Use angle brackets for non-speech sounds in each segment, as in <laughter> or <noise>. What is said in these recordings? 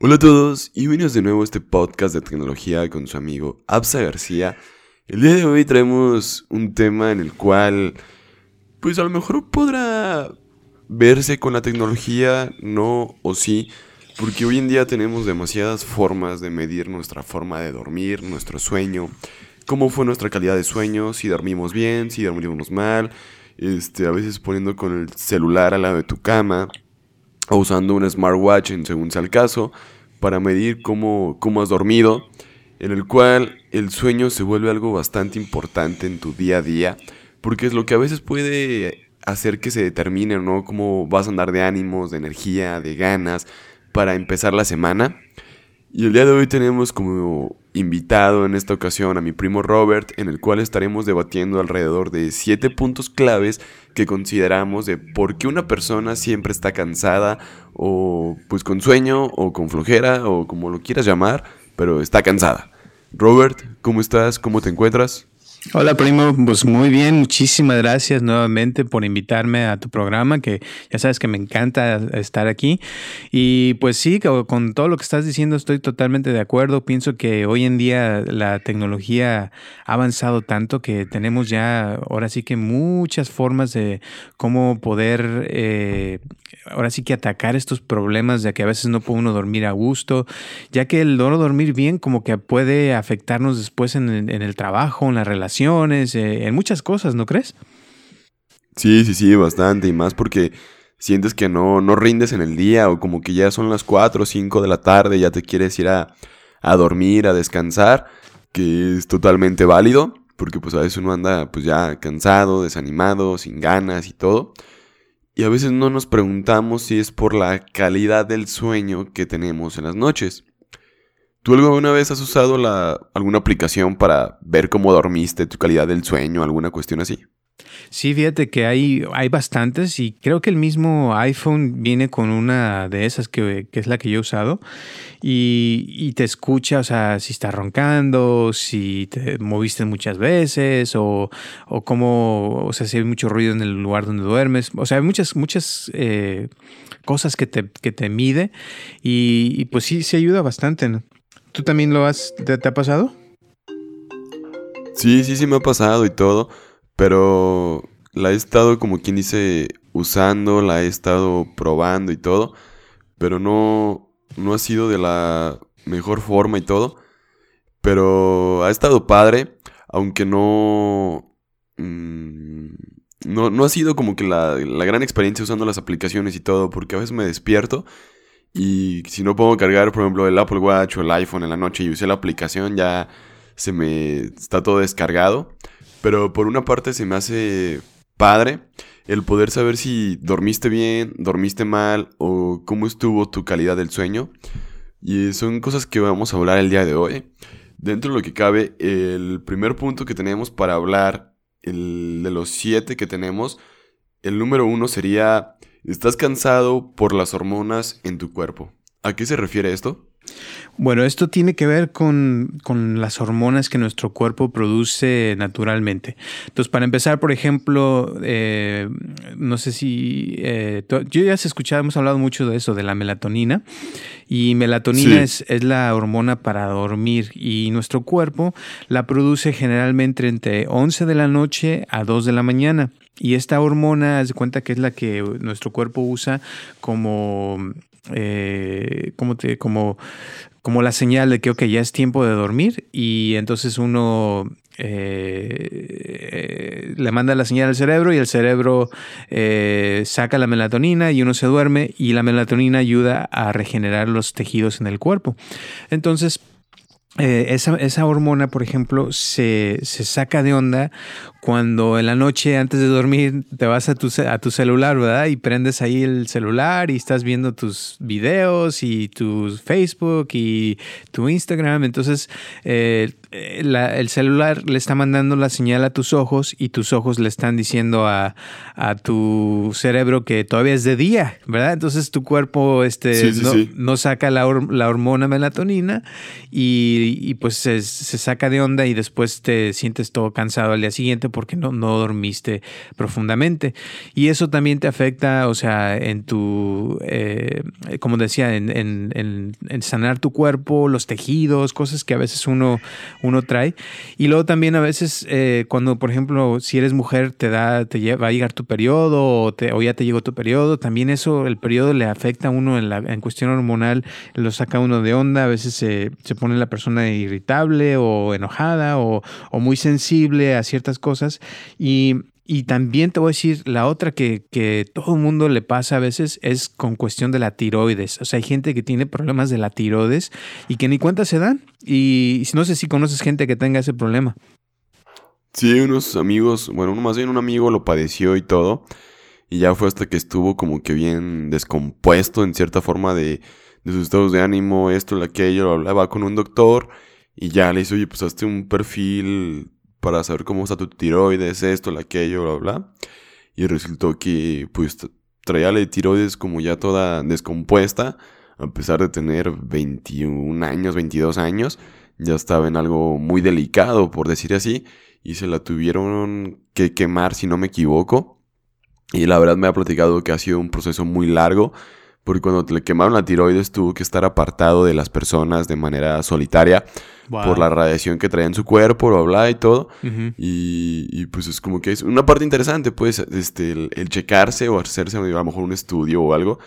Hola a todos y bienvenidos de nuevo a este podcast de tecnología con su amigo Absa García. El día de hoy traemos un tema en el cual, pues a lo mejor podrá verse con la tecnología, no o sí, porque hoy en día tenemos demasiadas formas de medir nuestra forma de dormir, nuestro sueño, cómo fue nuestra calidad de sueño, si dormimos bien, si dormimos mal, este, a veces poniendo con el celular al lado de tu cama o usando un smartwatch en según sea el caso para medir cómo, cómo has dormido, en el cual el sueño se vuelve algo bastante importante en tu día a día, porque es lo que a veces puede hacer que se determine, ¿no? Cómo vas a andar de ánimos, de energía, de ganas para empezar la semana. Y el día de hoy tenemos como invitado en esta ocasión a mi primo Robert, en el cual estaremos debatiendo alrededor de siete puntos claves que consideramos de por qué una persona siempre está cansada o pues con sueño o con flojera o como lo quieras llamar, pero está cansada. Robert, ¿cómo estás? ¿Cómo te encuentras? Hola primo, pues muy bien, muchísimas gracias nuevamente por invitarme a tu programa, que ya sabes que me encanta estar aquí. Y pues sí, con todo lo que estás diciendo estoy totalmente de acuerdo. Pienso que hoy en día la tecnología ha avanzado tanto que tenemos ya ahora sí que muchas formas de cómo poder eh, ahora sí que atacar estos problemas de que a veces no puede uno dormir a gusto, ya que el no dormir bien como que puede afectarnos después en el, trabajo, en las relaciones, eh, en muchas cosas, ¿no crees? Sí, sí, sí, bastante, y más porque sientes que no, no rindes en el día o como que ya son las 4 o 5 de la tarde, ya te quieres ir a, a dormir, a descansar, que es totalmente válido, porque pues a veces uno anda pues ya cansado, desanimado, sin ganas y todo. Y a veces no nos preguntamos si es por la calidad del sueño que tenemos en las noches. ¿Tú alguna vez has usado alguna aplicación para ver cómo dormiste, tu calidad del sueño, alguna cuestión así? Sí, fíjate que hay, hay bastantes y creo que el mismo iPhone viene con una de esas que, es la que yo he usado y, te escucha, o sea, si estás roncando, si te moviste muchas veces o, o cómo, o sea, si hay mucho ruido en el lugar donde duermes. O sea, hay muchas, muchas eh, cosas que te, que te mide y, pues sí, se ayuda bastante. ¿Tú también lo has, te ha pasado? Sí, sí, sí me ha pasado y todo. Pero la he estado, como quien dice, usando, la he estado probando y todo. Pero no, no ha sido de la mejor forma y todo. Pero ha estado padre, aunque no... Mm, no, no, ha sido como que la, la, gran experiencia usando las aplicaciones y todo, porque a veces me despierto y si no puedo cargar, por ejemplo, el Apple Watch o el iPhone en la noche y usé la aplicación, ya se me está todo descargado. Pero por una parte se me hace padre el poder saber si dormiste bien, dormiste mal o cómo estuvo tu calidad del sueño. Y son cosas que vamos a hablar el día de hoy. Dentro de lo que cabe, el primer punto que tenemos para hablar, el de los siete que tenemos, el número uno sería, estás cansado por las hormonas en tu cuerpo. ¿A qué se refiere esto? Bueno, esto tiene que ver con, las hormonas que nuestro cuerpo produce naturalmente. Entonces, para empezar, por ejemplo, eh, no sé si eh, yo ya has escuchado, hemos hablado mucho de eso, de la melatonina. Y melatonina es, es, la hormona para dormir y nuestro cuerpo la produce generalmente entre 11 de la noche a 2 de la mañana. Y esta hormona, haz de cuenta que es la que nuestro cuerpo usa como eh, como, como, como la señal de que, ya es tiempo de dormir y entonces uno eh, le manda la señal al cerebro y el cerebro eh, saca la melatonina y uno se duerme y la melatonina ayuda a regenerar los tejidos en el cuerpo. Entonces, eh, esa, hormona, por ejemplo, se, saca de onda cuando en la noche antes de dormir te vas a tu, a tu celular, ¿verdad? Y prendes ahí el celular y estás viendo tus videos y tu Facebook y tu Instagram. Entonces, eh, el celular le está mandando la señal a tus ojos y tus ojos le están diciendo a, tu cerebro que todavía es de día, ¿verdad? Entonces tu cuerpo este, no, saca la, hormona melatonina y, pues se, saca de onda y después te sientes todo cansado al día siguiente porque no, no dormiste profundamente. Y eso también te afecta, o sea, en tu, eh, como decía, en, en sanar tu cuerpo, los tejidos, cosas que a veces uno uno trae. Y luego también a veces eh, cuando, por ejemplo, si eres mujer te da, te va a llegar tu periodo o, o, ya te llegó tu periodo, también eso, el periodo le afecta a uno en, la, en cuestión hormonal, lo saca uno de onda, a veces se, se pone la persona irritable o enojada o, o muy sensible a ciertas cosas. Y y también te voy a decir, la otra que, que todo el mundo le pasa a veces es con cuestión de la tiroides. O sea, hay gente que tiene problemas de la tiroides y que ni cuenta se dan. Y no sé si conoces gente que tenga ese problema. Sí, unos amigos, bueno, más bien un amigo lo padeció y todo. Y ya fue hasta que estuvo como que bien descompuesto en cierta forma de, de sus estados de ánimo, esto, aquello, hablaba con un doctor y ya le hizo, oye, pues hazte un perfil para saber cómo está tu tiroides, esto, aquello, bla, bla. Y resultó que, pues, traía la tiroides como ya toda descompuesta, a pesar de tener 21 años, 22 años, ya estaba en algo muy delicado, por decir así, y se la tuvieron que quemar, si no me equivoco. Y la verdad me ha platicado que ha sido un proceso muy largo, porque cuando le quemaron la tiroides tuvo que estar apartado de las personas de manera solitaria por la radiación que traía en su cuerpo, bla, bla, y todo. y, pues es como que es una parte interesante, pues, este, el, checarse o hacerse a lo mejor un estudio o algo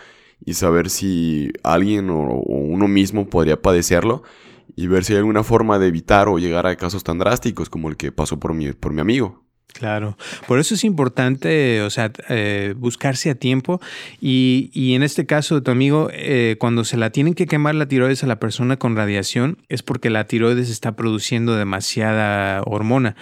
y saber si alguien o, uno mismo podría padecerlo y ver si hay alguna forma de evitar o llegar a casos tan drásticos como el que pasó por mi, por mi amigo. Claro, por eso es importante, o sea, eh, buscarse a tiempo y, y, en este caso de tu amigo, eh, cuando se la tienen que quemar la tiroides a la persona con radiación es porque la tiroides está produciendo demasiada hormona.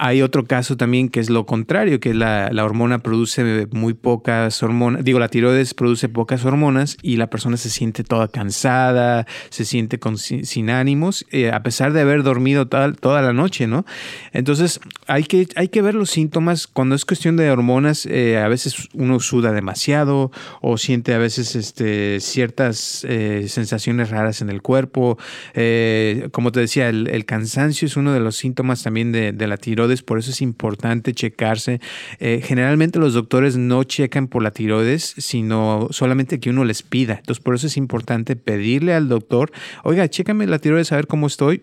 Hay otro caso también que es lo contrario, que la, la hormona produce muy pocas hormonas, digo, la tiroides produce pocas hormonas y la persona se siente toda cansada, se siente con, sin, ánimos, eh, a pesar de haber dormido toda, toda, la noche, ¿no? Entonces hay que, hay que ver los síntomas. Cuando es cuestión de hormonas, eh, a veces uno suda demasiado o siente a veces este, ciertas eh, sensaciones raras en el cuerpo. como te decía, el, cansancio es uno de los síntomas también de la tiroides por eso es importante checarse. Eh, generalmente los doctores no checan por la tiroides, sino solamente que uno les pida. Entonces, por eso es importante pedirle al doctor, oiga, chécame la tiroides a ver cómo estoy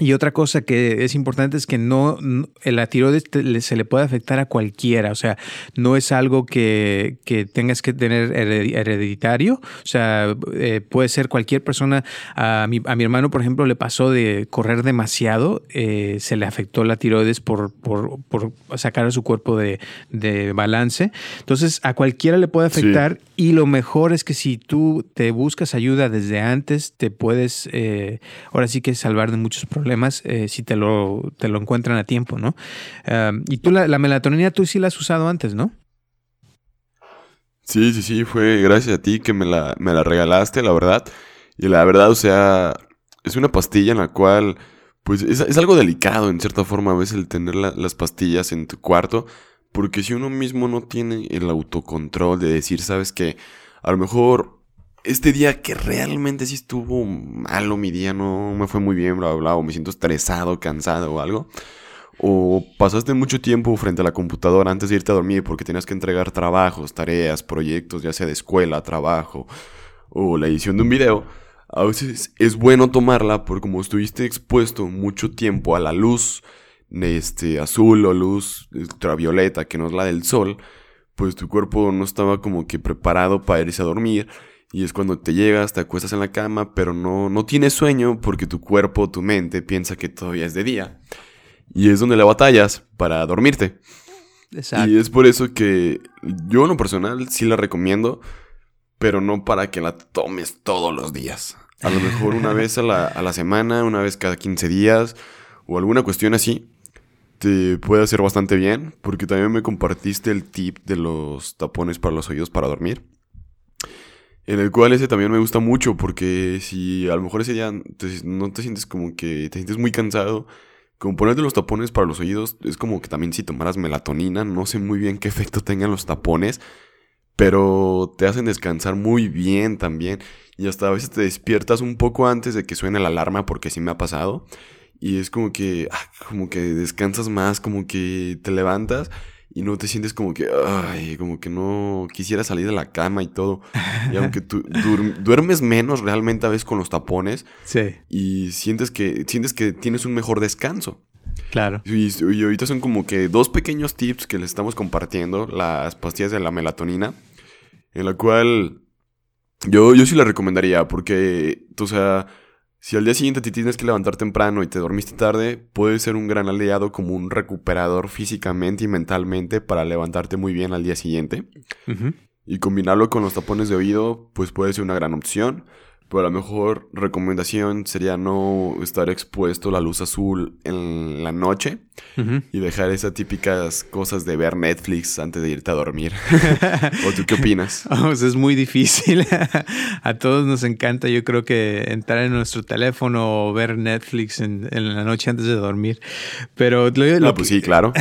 y otra cosa que es importante es que no, la tiroides se le puede afectar a cualquiera, o sea, no es algo que, tengas que tener hereditario, o sea, eh, puede ser cualquier persona. A mi, a mi, hermano, por ejemplo, le pasó de correr demasiado, eh, se le afectó la tiroides por, por, por sacar a su cuerpo de, balance. Entonces, a cualquiera le puede afectar y lo mejor es que si tú te buscas ayuda desde antes, te puedes, eh, ahora sí que salvar de muchos problemas problemas eh, si te lo, te lo encuentran a tiempo, ¿no? y tú la, melatonina tú sí la has usado antes, ¿no? Sí, sí, sí, fue gracias a ti que me la, me la regalaste, la verdad. Y la verdad, o sea, es una pastilla en la cual, pues es, algo delicado en cierta forma a veces el tener las pastillas en tu cuarto, porque si uno mismo no tiene el autocontrol de decir, sabes que a lo mejor este día que realmente sí estuvo malo mi día, no me fue muy bien, bla, bla, o me siento estresado, cansado o algo. O pasaste mucho tiempo frente a la computadora antes de irte a dormir porque tenías que entregar trabajos, tareas, proyectos, ya sea de escuela, trabajo o la edición de un video. A veces es bueno tomarla porque como estuviste expuesto mucho tiempo a la luz este, azul o luz ultravioleta que no es la del sol, pues tu cuerpo no estaba como que preparado para irse a dormir y es cuando te llegas, te acuestas en la cama, pero no, no tienes sueño porque tu cuerpo, tu mente piensa que todavía es de día. Y es donde la batallas para dormirte. Exacto. Y es por eso que yo en lo personal sí la recomiendo, pero no para que la tomes todos los días. A lo mejor una vez a la, a la semana, una vez cada 15 días o alguna cuestión así, te puede hacer bastante bien, porque también me compartiste el tip de los tapones para los oídos para dormir. En el cual ese también me gusta mucho porque si a lo mejor ese día no te sientes como que te sientes muy cansado, como ponerte los tapones para los oídos es como que también si tomaras melatonina, no sé muy bien qué efecto tengan los tapones, pero te hacen descansar muy bien también. Y hasta a veces te despiertas un poco antes de que suene la alarma porque sí me ha pasado y es como que ah, como que descansas más, como que te levantas y no te sientes como que, ay, como que no quisiera salir de la cama y todo. Y aunque <laughs> tú duermes menos realmente a veces con los tapones. Sí. Y sientes que, sientes que tienes un mejor descanso. Claro. Y, ahorita son como que dos pequeños tips que les estamos compartiendo, las pastillas de la melatonina, en la cual yo, yo sí la recomendaría porque, o sea, si al día siguiente te tienes que levantar temprano y te dormiste tarde, puede ser un gran aliado como un recuperador físicamente y mentalmente para levantarte muy bien al día siguiente. Y combinarlo con los tapones de oído, pues puede ser una gran opción. Pero la mejor recomendación sería no estar expuesto a la luz azul en la noche y dejar esas típicas cosas de ver Netflix antes de irte a dormir. <laughs> ¿O tú qué opinas? <laughs> es muy difícil. <laughs> a todos nos encanta, yo creo que entrar en nuestro teléfono o ver Netflix en, la noche antes de dormir. Pero lo, ah, pues sí, claro.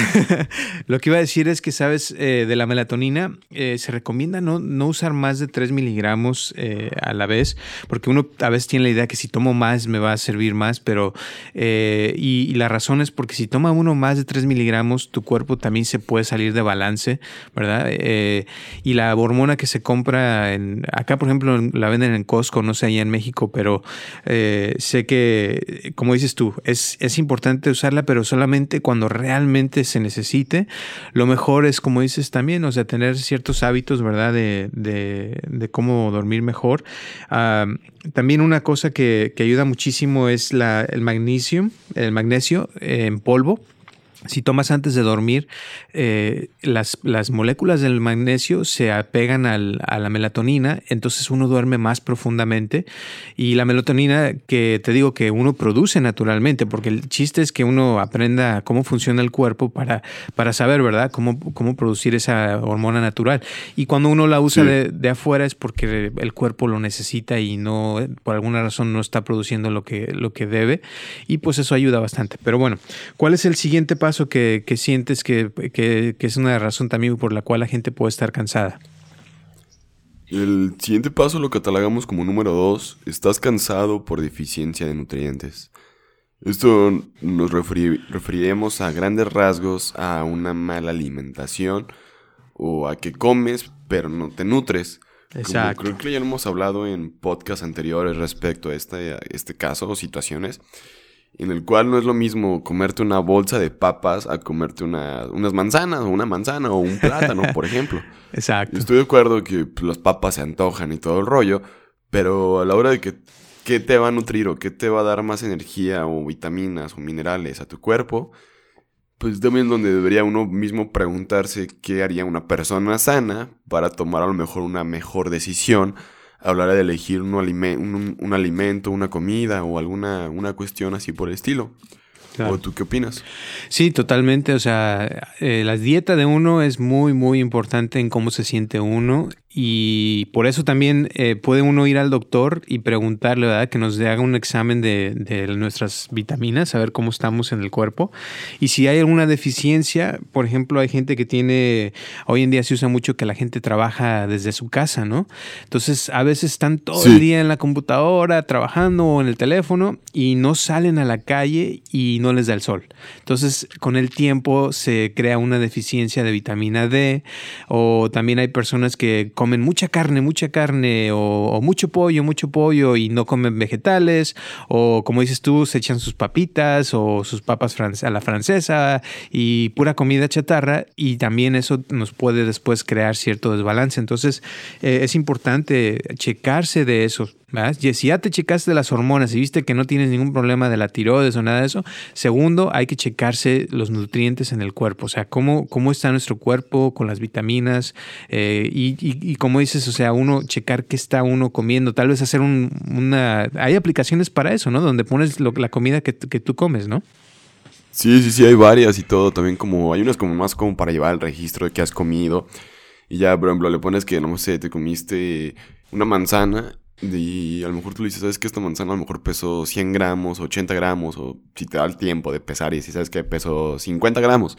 lo que iba a decir es que, sabes, eh, de la melatonina eh, se recomienda no, no, usar más de 3 miligramos eh, a la vez, porque uno a veces tiene la idea que si tomo más me va a servir más, pero y, y la razón es porque si toma uno más de 3 miligramos, tu cuerpo también se puede salir de balance, ¿verdad? Eh, y la hormona que se compra en, acá, por ejemplo, la venden en Costco, no sé, allá en México, pero eh, sé que, como dices tú, es, es importante usarla, pero solamente cuando realmente se necesite. Lo mejor es, como dices también, o sea, tener ciertos hábitos, ¿verdad? De, de, cómo dormir mejor. También una cosa que, que ayuda muchísimo es la, el magnesio, el magnesio en polvo si tomas antes de dormir, eh, las, las, moléculas del magnesio se apegan al, a la melatonina, entonces uno duerme más profundamente. Y la melatonina que te digo que uno produce naturalmente, porque el chiste es que uno aprenda cómo funciona el cuerpo para, para saber, ¿verdad?, cómo, cómo producir esa hormona natural. Y cuando uno la usa de, de, afuera es porque el cuerpo lo necesita y no, por alguna razón, no está produciendo lo que, lo que debe. Y pues eso ayuda bastante. Pero bueno, ¿cuál es el siguiente paso? Que, sientes que, es una razón también por la cual la gente puede estar cansada? El siguiente paso lo catalogamos como número dos. Estás cansado por deficiencia de nutrientes. Esto nos referiremos a grandes rasgos a una mala alimentación o a que comes pero no te nutres. Exacto. creo que ya lo hemos hablado en podcasts anteriores respecto a este, a este caso o situaciones en el cual no es lo mismo comerte una bolsa de papas a comerte unas manzanas o una manzana o un plátano, por ejemplo. <laughs> Exacto. Estoy de acuerdo que pues, las papas se antojan y todo el rollo, pero a la hora de que qué te va a nutrir o qué te va a dar más energía o vitaminas o minerales a tu cuerpo, pues también es donde debería uno mismo preguntarse qué haría una persona sana para tomar a lo mejor una mejor decisión hablar de elegir un, un, alimento, una comida o alguna una cuestión así por el estilo. ¿O tú qué opinas? Sí, totalmente. O sea, eh, la dieta de uno es muy, muy importante en cómo se siente uno y por eso también eh, puede uno ir al doctor y preguntarle, ¿verdad? Que nos haga un examen de, de, nuestras vitaminas, a ver cómo estamos en el cuerpo. Y si hay alguna deficiencia, por ejemplo, hay gente que tiene, hoy en día se usa mucho que la gente trabaja desde su casa, ¿no? Entonces, a veces están todo el día en la computadora, trabajando o en el teléfono y no salen a la calle y no les da el sol. Entonces, con el tiempo se crea una deficiencia de vitamina D o también hay personas que comen mucha carne, mucha carne, o, mucho pollo, mucho pollo y no comen vegetales, o como dices tú, se echan sus papitas o sus papas a la francesa y pura comida chatarra, y también eso nos puede después crear cierto desbalance. Entonces, eh, es importante checarse de eso. Y si ya te checaste las hormonas y viste que no tienes ningún problema de la tiroides o nada de eso, segundo, hay que checarse los nutrientes en el cuerpo, o sea, cómo, cómo está nuestro cuerpo con las vitaminas eh, y, como dices, o sea, uno checar qué está uno comiendo, tal vez hacer una... Hay aplicaciones para eso, ¿no? Donde pones la comida que, que tú comes, ¿no? Sí, sí, sí, hay varias y todo, también como, hay unas como más como para llevar el registro de qué has comido. Y ya, por ejemplo, le pones que, no sé, te comiste una manzana y a lo mejor tú le dices, ¿sabes que esta manzana a lo mejor pesó 100 gramos, 80 gramos? O si te da el tiempo de pesar y si sabes que pesó 50 gramos.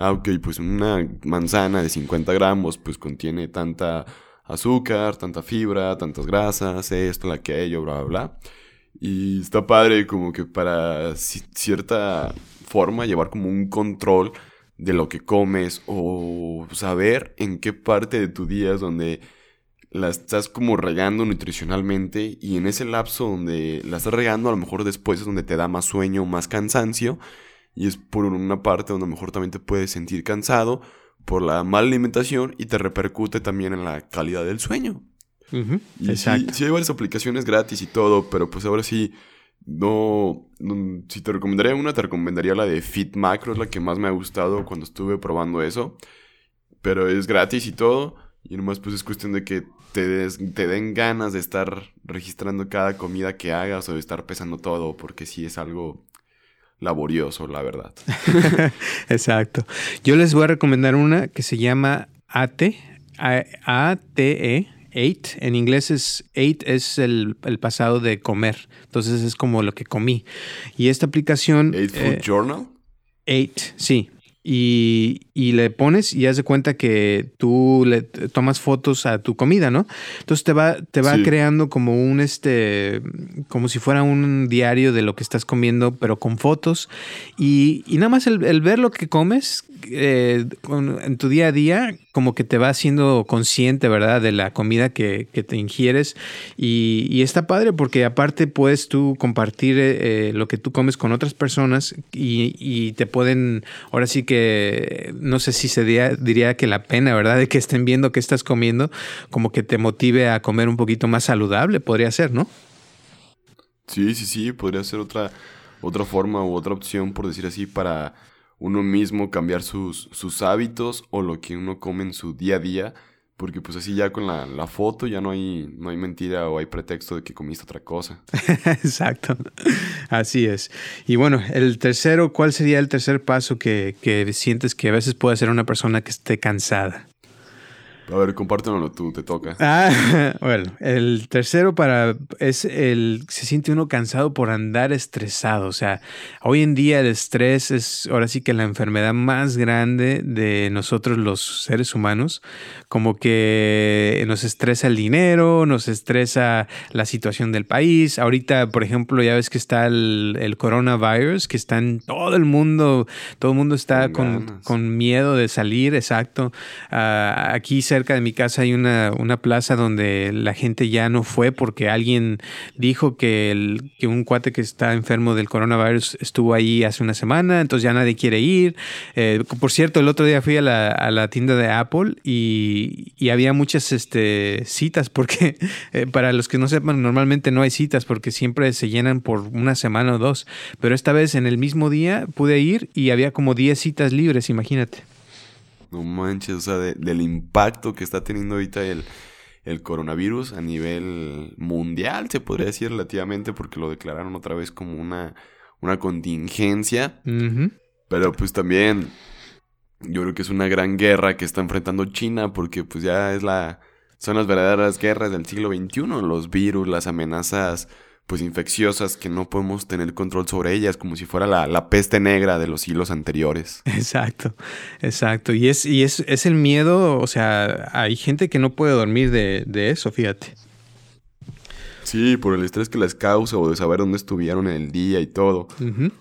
Ah, ok, pues una manzana de 50 gramos pues contiene tanta azúcar, tanta fibra, tantas grasas, esto, aquello, bla, bla, bla. Y está padre como que para cierta forma llevar como un control de lo que comes o saber en qué parte de tu día es donde la estás como regando nutricionalmente y en ese lapso donde la estás regando a lo mejor después es donde te da más sueño, más cansancio y es por una parte donde a lo mejor también te puedes sentir cansado por la mala alimentación y te repercute también en la calidad del sueño. Exacto. Sí, hay varias aplicaciones gratis y todo, pero pues ahora sí, no, Si te recomendaría una, te recomendaría la de Fit Macro, es la que más me ha gustado cuando estuve probando eso. Pero es gratis y todo. Y nomás pues es cuestión de que te, te den ganas de estar registrando cada comida que hagas o de estar pesando todo, porque sí es algo laborioso, la verdad. <laughs> Exacto. Yo les voy a recomendar una que se llama ATE, A-T-E, Eight. En inglés es eight es el, pasado de comer. Entonces es como lo que comí. Y esta aplicación. Eight Food eh, Journal. Eight, sí. Y, y, le pones y haz de cuenta que tú le tomas fotos a tu comida, ¿no? Entonces te va, te va creando como un este, como si fuera un diario de lo que estás comiendo, pero con fotos. Y, y nada más el, el, ver lo que comes eh, en tu día a día como que te va haciendo consciente, ¿verdad? De la comida que, te ingieres y, está padre porque aparte puedes tú compartir eh, lo que tú comes con otras personas y, te pueden, ahora sí que, no sé si se diría, que la pena, ¿verdad? De que estén viendo qué estás comiendo, como que te motive a comer un poquito más saludable, podría ser, ¿no? Sí, sí, sí, podría ser otra, otra forma u otra opción, por decir así, para uno mismo cambiar sus, sus hábitos o lo que uno come en su día a día. Porque pues así ya con la, la, foto ya no hay, no hay mentira o hay pretexto de que comiste otra cosa. <laughs> Exacto. Así es. Y bueno, el tercero, ¿cuál sería el tercer paso que, que sientes que a veces puede ser una persona que esté cansada? A ver, compártelo tú, te toca. <laughs> Ah, <laughs> bueno, el tercero para es el se siente uno cansado por andar estresado, o sea, hoy en día el estrés es ahora sí que la enfermedad más grande de nosotros los seres humanos, como que nos estresa el dinero, nos estresa la situación del país. Ahorita, por ejemplo, ya ves que está el, coronavirus, que está en todo el mundo, todo el mundo está con, con, miedo de salir, exacto. Ah, aquí se cerca de mi casa hay una, una, plaza donde la gente ya no fue porque alguien dijo que, el, que un cuate que está enfermo del coronavirus estuvo ahí hace una semana, entonces ya nadie quiere ir. Eh, por cierto, el otro día fui a la, a la tienda de Apple y, y, había muchas este, citas porque <laughs> eh, para los que no sepan, normalmente no hay citas porque siempre se llenan por una semana o dos, pero esta vez en el mismo día pude ir y había como 10 citas libres, imagínate. No manches, o sea, del impacto que está teniendo ahorita el, coronavirus a nivel mundial, se podría decir relativamente, porque lo declararon otra vez como una, una contingencia. Pero pues también yo creo que es una gran guerra que está enfrentando China, porque pues ya es la... Son las verdaderas guerras del siglo XXI, los virus, las amenazas pues infecciosas que no podemos tener control sobre ellas, como si fuera la, peste negra de los siglos anteriores. <laughs> Exacto, exacto. Y es, y es, es el miedo, o sea, hay gente que no puede dormir de, de eso, fíjate. Sí, por el estrés que les causa o de saber dónde estuvieron en el día y todo.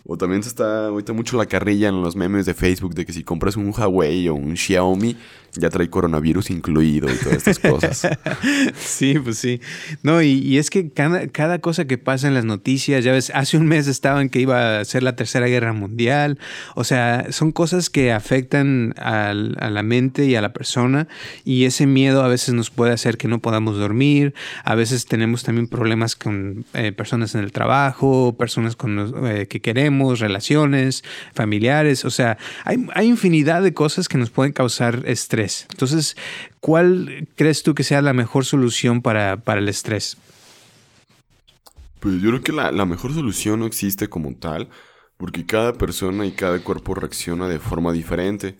O también se está ahorita mucho la carrilla en los memes de Facebook de que si compras un Huawei o un Xiaomi, ya trae coronavirus incluido y todas estas cosas. <laughs> sí, pues sí. No, y, es que cada, cada, cosa que pasa en las noticias, ya ves, hace un mes estaban que iba a ser la tercera guerra mundial. O sea, son cosas que afectan a la mente y a la persona. Y ese miedo a veces nos puede hacer que no podamos dormir. A veces tenemos también problemas con eh, personas en el trabajo, personas con eh, que queremos, relaciones, familiares. O sea, hay, hay infinidad de cosas que nos pueden causar estrés entonces, ¿cuál crees tú que sea la mejor solución para, el estrés? Pues yo creo que la, mejor solución no existe como tal, porque cada persona y cada cuerpo reacciona de forma diferente.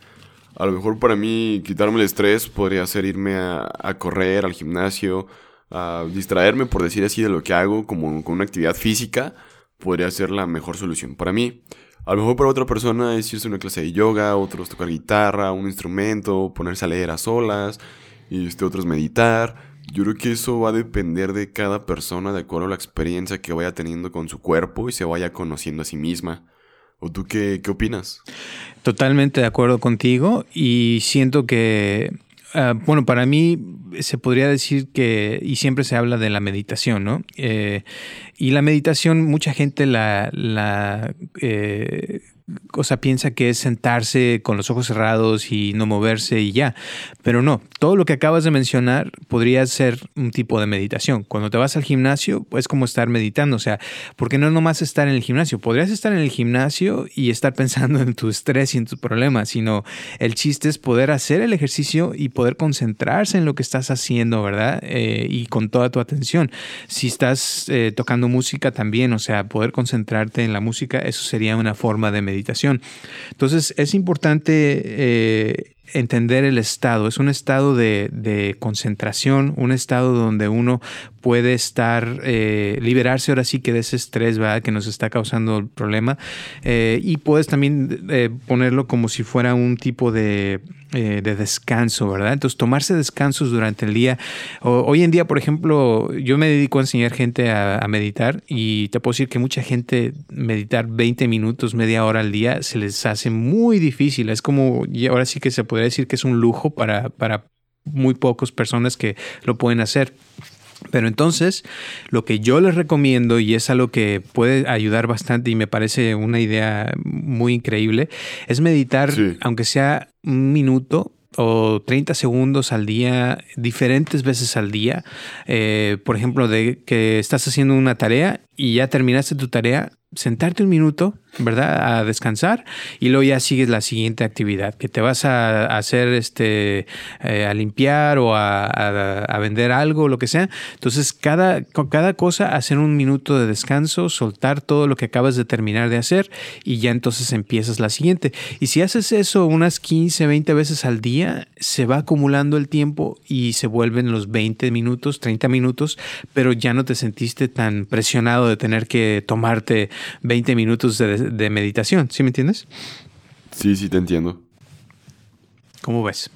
A lo mejor para mí quitarme el estrés podría ser irme a, correr al gimnasio, a distraerme, por decir así, de lo que hago, como con una actividad física, podría ser la mejor solución para mí. A lo mejor para otra persona es irse a una clase de yoga, otros tocar guitarra, un instrumento, ponerse a leer a solas, y este, otros meditar. Yo creo que eso va a depender de cada persona de acuerdo a la experiencia que vaya teniendo con su cuerpo y se vaya conociendo a sí misma. ¿O tú qué, qué opinas? Totalmente de acuerdo contigo y siento que Ah, bueno, para mí se podría decir que, y siempre se habla de la meditación, ¿no? Eh, y la meditación, mucha gente la, la eh, o sea, piensa que es sentarse con los ojos cerrados y no moverse y ya. Pero no, todo lo que acabas de mencionar podría ser un tipo de meditación. Cuando te vas al gimnasio, es como estar meditando. O sea, porque no es nomás estar en el gimnasio. Podrías estar en el gimnasio y estar pensando <laughs> en tu estrés y en tus problemas, sino el chiste es poder hacer el ejercicio y poder concentrarse en lo que estás haciendo, ¿verdad? Eh, y con toda tu atención. Si estás eh, tocando música también, o sea, poder concentrarte en la música, eso sería una forma de meditación meditación. Entonces es importante eh, entender el estado. Es un estado de, concentración, un estado donde uno puede estar, eh, liberarse ahora sí que de ese estrés que nos está causando el problema. Eh, y puedes también ponerlo como si fuera un tipo de, descanso, ¿verdad? Entonces, tomarse descansos durante el día. hoy en día, por ejemplo, yo me dedico a enseñar gente a, meditar y te puedo decir que mucha gente meditar 20 minutos, media hora al día se les hace muy difícil. Es como, y ahora sí que se podría decir que es un lujo para, para muy pocas personas que lo pueden hacer. Pero entonces, lo que yo les recomiendo, y es algo que puede ayudar bastante y me parece una idea muy increíble, es meditar, aunque sea un minuto o 30 segundos al día, diferentes veces al día. Eh, por ejemplo, de que estás haciendo una tarea y ya terminaste tu tarea, sentarte un minuto, ¿verdad? A descansar y luego ya sigues la siguiente actividad, que te vas a, hacer este, eh, a limpiar o a, vender algo, lo que sea. Entonces, cada, con cada cosa, hacer un minuto de descanso, soltar todo lo que acabas de terminar de hacer y ya entonces empiezas la siguiente. Y si haces eso unas 15, 20 veces al día, se va acumulando el tiempo y se vuelven los 20 minutos, 30 minutos, pero ya no te sentiste tan presionado de tener que tomarte 20 minutos de, meditación, ¿sí me entiendes? Sí, sí, te entiendo. ¿Cómo ves?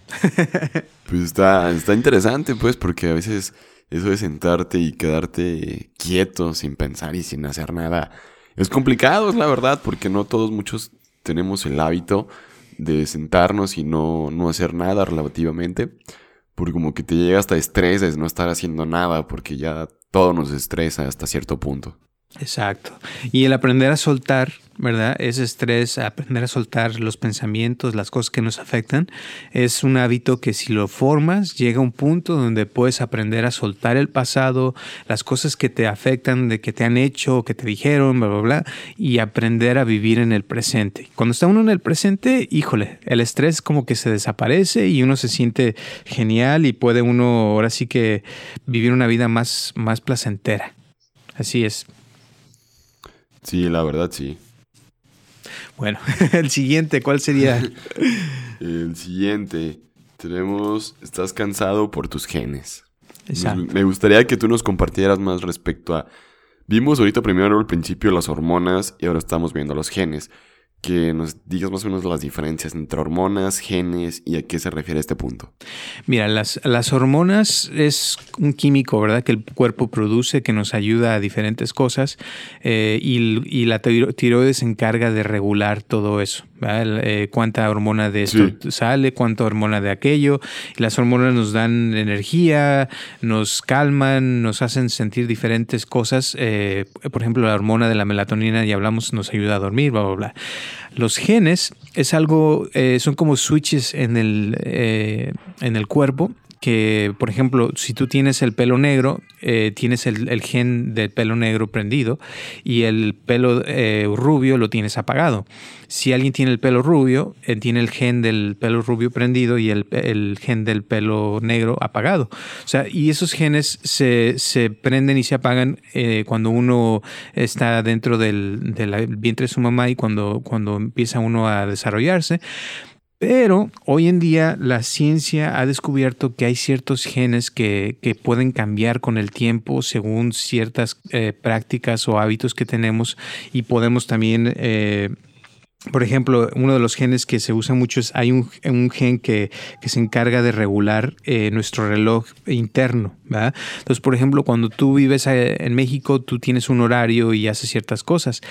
<laughs> pues está, está interesante, pues, porque a veces eso de sentarte y quedarte quieto sin pensar y sin hacer nada es complicado, es la verdad, porque no todos muchos tenemos el hábito de sentarnos y no, no hacer nada relativamente, porque como que te llega hasta estrés no estar haciendo nada, porque ya todo nos estresa hasta cierto punto. Exacto. Y el aprender a soltar, ¿verdad? Ese estrés, aprender a soltar los pensamientos, las cosas que nos afectan, es un hábito que si lo formas, llega a un punto donde puedes aprender a soltar el pasado, las cosas que te afectan, de que te han hecho, que te dijeron, bla, bla, bla, y aprender a vivir en el presente. Cuando está uno en el presente, híjole, el estrés como que se desaparece y uno se siente genial y puede uno ahora sí que vivir una vida más, más placentera. Así es. Sí, la verdad sí. Bueno, <laughs> el siguiente, ¿cuál sería? <laughs> el siguiente, tenemos, estás cansado por tus genes. Exacto. Me gustaría que tú nos compartieras más respecto a... Vimos ahorita primero al principio las hormonas y ahora estamos viendo los genes que nos digas más o menos las diferencias entre hormonas, genes y a qué se refiere este punto. Mira, las, las hormonas es un químico, ¿verdad? Que el cuerpo produce que nos ayuda a diferentes cosas eh, y, la tiroides se encarga de regular todo eso. Eh, cuánta hormona de esto sale, cuánta hormona de aquello. Las hormonas nos dan energía, nos calman, nos hacen sentir diferentes cosas. Eh, por ejemplo, la hormona de la melatonina, ya hablamos, nos ayuda a dormir, bla, bla, bla. Los genes es algo, eh, son como switches en el, en el cuerpo que, por ejemplo, si tú tienes el pelo negro, eh, tienes el, gen del pelo negro prendido y el pelo eh, rubio lo tienes apagado. Si alguien tiene el pelo rubio, eh, tiene el gen del pelo rubio prendido y el, gen del pelo negro apagado. O sea, y esos genes se, prenden y se apagan cuando uno está dentro del, vientre de su mamá y cuando, cuando empieza uno a desarrollarse. Pero hoy en día la ciencia ha descubierto que hay ciertos genes que, pueden cambiar con el tiempo según ciertas eh, prácticas o hábitos que tenemos y podemos también... Eh, por ejemplo, uno de los genes que se usa mucho es, hay un, gen que, se encarga de regular eh, nuestro reloj interno, ¿verdad? Entonces, por ejemplo, cuando tú vives en México, tú tienes un horario y haces ciertas cosas,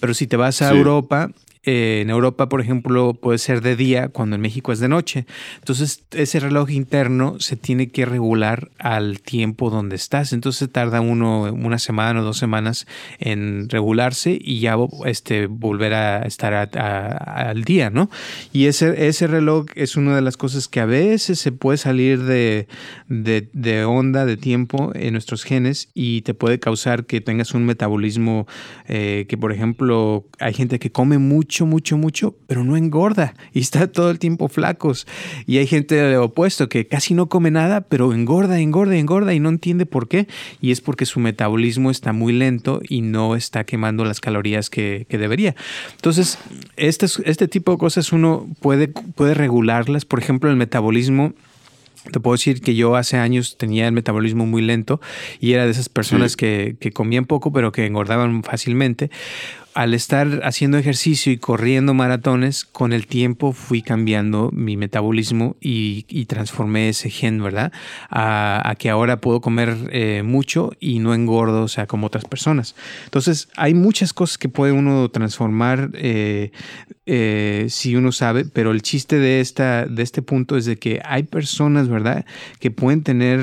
pero si te vas a Europa, eh, en Europa, por ejemplo, puede ser de día cuando en México es de noche. Entonces, ese reloj interno se tiene que regular al tiempo donde estás. Entonces, tarda uno una semana o dos semanas en regularse y ya este, volver a estar al día, ¿no? Y ese, ese reloj es una de las cosas que a veces se puede salir de, de, onda, de tiempo en nuestros genes y te puede causar que tengas un metabolismo eh, que, por ejemplo, hay gente que come mucho mucho, mucho, mucho, pero no engorda y <laughs> está todo el tiempo flacos. Y hay gente de opuesto que casi no come nada, pero engorda, engorda, engorda y no entiende por qué. Y es porque su metabolismo está muy lento y no está quemando las calorías que, debería. Entonces, este, este tipo de cosas uno puede, puede regularlas. Por ejemplo, el metabolismo te puedo decir que yo hace años tenía el metabolismo muy lento y era de esas personas que, que, comían poco pero que engordaban fácilmente al estar haciendo ejercicio y corriendo maratones, con el tiempo fui cambiando mi metabolismo y, transformé ese gen, ¿verdad? A, que ahora puedo comer eh, mucho y no engordo, o sea, como otras personas. Entonces, hay muchas cosas que puede uno transformar eh, eh, si uno sabe, pero el chiste de, esta, de este punto es de que hay personas, ¿verdad?, que pueden tener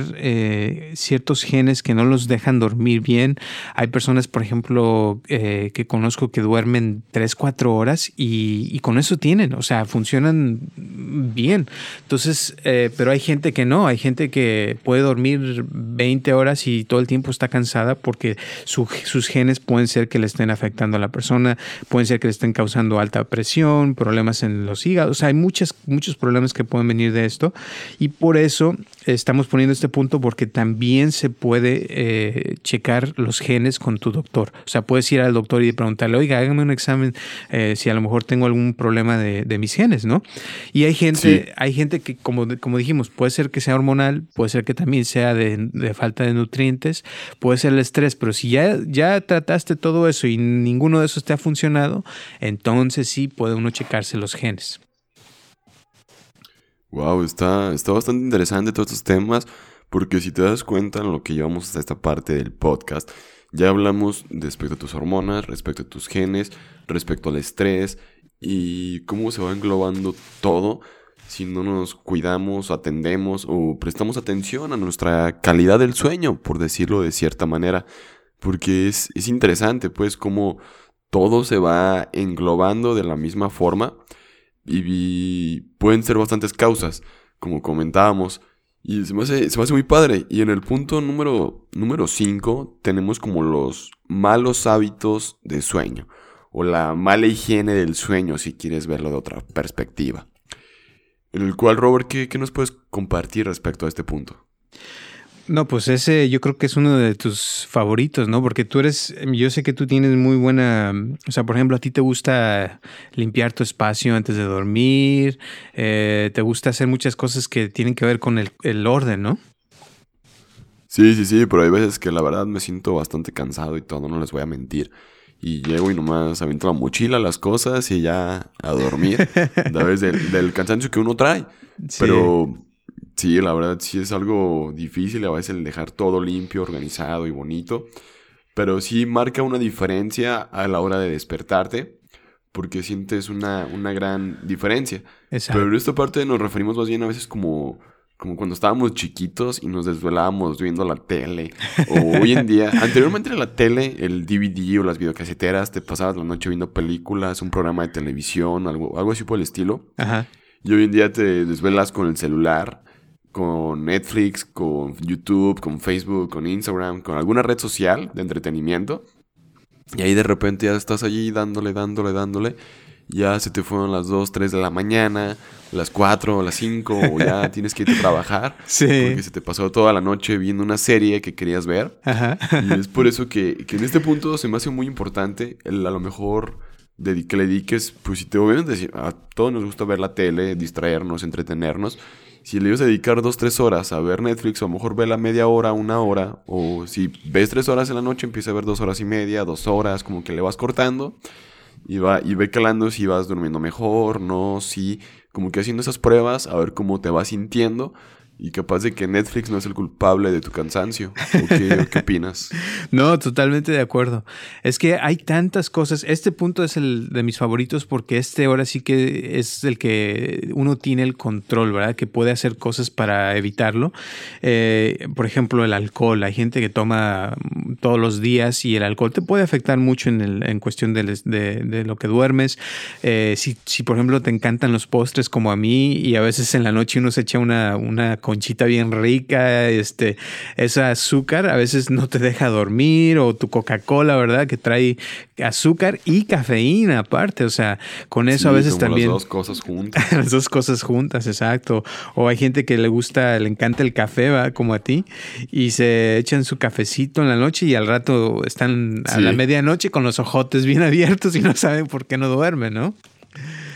ciertos genes que no los dejan dormir bien. Hay personas, por ejemplo, que conozco que duermen 3, 4 horas y, con eso tienen, o sea, funcionan bien. Entonces, eh, pero hay gente que no, hay gente que puede dormir 20 horas y todo el tiempo está cansada porque sus genes pueden ser que le estén afectando a la persona, pueden ser que le estén causando alta presión, problemas en los hígados, o sea, hay muchas, muchos problemas que pueden venir de esto y por eso estamos poniendo este punto porque también se puede eh, checar los genes con tu doctor. O sea, puedes ir al doctor y preguntarle, oiga, hágame un examen eh, si a lo mejor tengo algún problema de, mis genes, ¿no? Y hay gente, hay gente que, como, como dijimos, puede ser que sea hormonal, puede ser que también sea de, falta de nutrientes, puede ser el estrés, pero si ya, ya trataste todo eso y ninguno de esos te ha funcionado, entonces sí puede uno checarse los genes. Wow, está, está bastante interesante todos estos temas, porque si te das cuenta en lo que llevamos hasta esta parte del podcast, ya hablamos respecto a tus hormonas, respecto a tus genes, respecto al estrés y cómo se va englobando todo si no nos cuidamos, atendemos o prestamos atención a nuestra calidad del sueño, por decirlo de cierta manera. Porque es, es interesante, pues, cómo todo se va englobando de la misma forma y, pueden ser bastantes causas, como comentábamos. Y se me, hace, se hace muy padre. Y en el punto número 5 tenemos como los malos hábitos de sueño. O la mala higiene del sueño, si quieres verlo de otra perspectiva. En el cual, Robert, ¿qué, qué nos puedes compartir respecto a este punto? No, pues ese yo creo que es uno de tus favoritos, ¿no? Porque tú eres, yo sé que tú tienes muy buena, o sea, por ejemplo, a ti te gusta limpiar tu espacio antes de dormir, eh, te gusta hacer muchas cosas que tienen que ver con el, orden, ¿no? Sí, sí, sí, pero hay veces que la verdad me siento bastante cansado y todo, no les voy a mentir. Y llego y nomás aviento la mochila, las cosas y ya a dormir. <laughs> a vez del, del cansancio que uno trae. Pero Sí, la verdad sí es algo difícil a veces el dejar todo limpio, organizado y bonito. Pero sí marca una diferencia a la hora de despertarte. Porque sientes una, una gran diferencia. Exacto. Pero en esta parte nos referimos más bien a veces como, como cuando estábamos chiquitos y nos desvelábamos viendo la tele. O hoy en día, <laughs> anteriormente la tele, el DVD o las videocaseteras, te pasabas la noche viendo películas, un programa de televisión, algo, algo así por el estilo. Ajá. Y hoy en día te desvelas con el celular con Netflix, con YouTube, con Facebook, con Instagram, con alguna red social de entretenimiento. Y ahí de repente ya estás allí dándole, dándole, dándole. Ya se te fueron las 2, 3 de la mañana, las 4, las 5, o ya <laughs> tienes que irte a trabajar. Sí. Porque se te pasó toda la noche viendo una serie que querías ver. Ajá. Y es por eso que, que en este punto se me hace muy importante el a lo mejor que le dediques, pues si te obviamente a todos nos gusta ver la tele, distraernos, entretenernos. Si le ibas a dedicar dos, tres horas a ver Netflix, o a lo mejor ve la media hora, una hora, o si ves tres horas en la noche, empieza a ver dos horas y media, dos horas, como que le vas cortando y, va, y ve calando si vas durmiendo mejor, no, si, como que haciendo esas pruebas, a ver cómo te vas sintiendo y capaz de que Netflix no es el culpable de tu cansancio. qué, opinas? <laughs> No, totalmente de acuerdo. Es que hay tantas cosas. Este punto es el de mis favoritos porque este ahora sí que es el que uno tiene el control, ¿verdad? Que puede hacer cosas para evitarlo. Eh, por ejemplo, el alcohol. Hay gente que toma todos los días y el alcohol te puede afectar mucho en, el, cuestión de, lo que duermes. Eh, si, si, por ejemplo, te encantan los postres como a mí y a veces en la noche uno se echa una, una conchita bien rica, este, esa azúcar a veces no te deja dormir o tu Coca-Cola, ¿verdad? Que trae azúcar y cafeína aparte, o sea, con eso a veces también... Las dos cosas juntas. <laughs> las dos cosas juntas, exacto. O hay gente que le gusta, le encanta el café, ¿va? Como a ti, y se echan su cafecito en la noche y al rato están a la medianoche con los ojotes bien abiertos y no saben por qué no duermen, ¿no?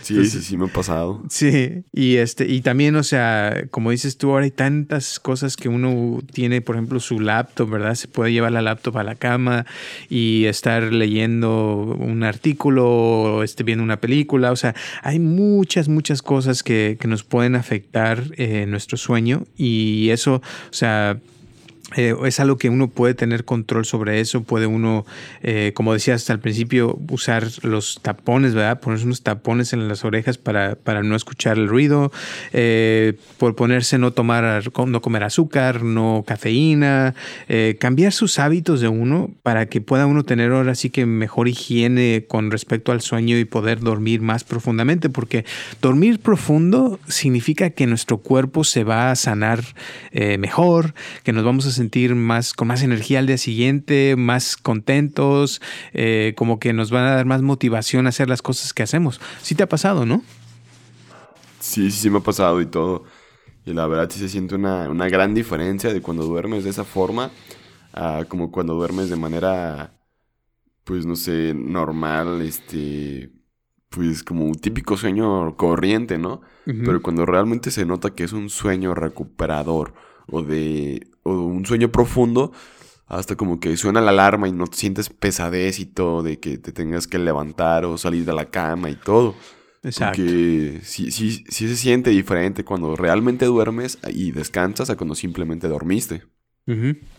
Sí, sí, sí, me ha pasado. Sí, y este, y también, o sea, como dices tú, ahora hay tantas cosas que uno tiene, por ejemplo, su laptop, ¿verdad? Se puede llevar la laptop a la cama y estar leyendo un artículo o esté viendo una película. O sea, hay muchas, muchas cosas que, que nos pueden afectar eh, nuestro sueño y eso, o sea, eh, es algo que uno puede tener control sobre eso, puede uno, eh, como decías al principio, usar los tapones, ¿verdad? Ponerse unos tapones en las orejas para, para no escuchar el ruido, eh, por ponerse no tomar, no comer azúcar, no cafeína, cambiar sus hábitos de uno para que pueda uno tener ahora sí que mejor higiene con respecto al sueño y poder dormir más profundamente, porque dormir profundo significa que nuestro cuerpo se va a sanar mejor, que nos vamos a sentir más, con más energía al día siguiente, más contentos, eh, como que nos van a dar más motivación a hacer las cosas que hacemos. Sí te ha pasado, ¿no? Sí, sí, sí me ha pasado y todo. Y la verdad sí se siente una, una gran diferencia de cuando duermes de esa forma a como cuando duermes de manera, pues no sé, normal, este, pues como un típico sueño corriente, ¿no? Pero cuando realmente se nota que es un sueño recuperador o de o un sueño profundo, hasta como que suena la alarma y no te sientes pesadez y todo, de que te tengas que levantar o salir de la cama y todo. Exacto. Porque sí, sí, sí se siente diferente cuando realmente duermes y descansas a cuando simplemente dormiste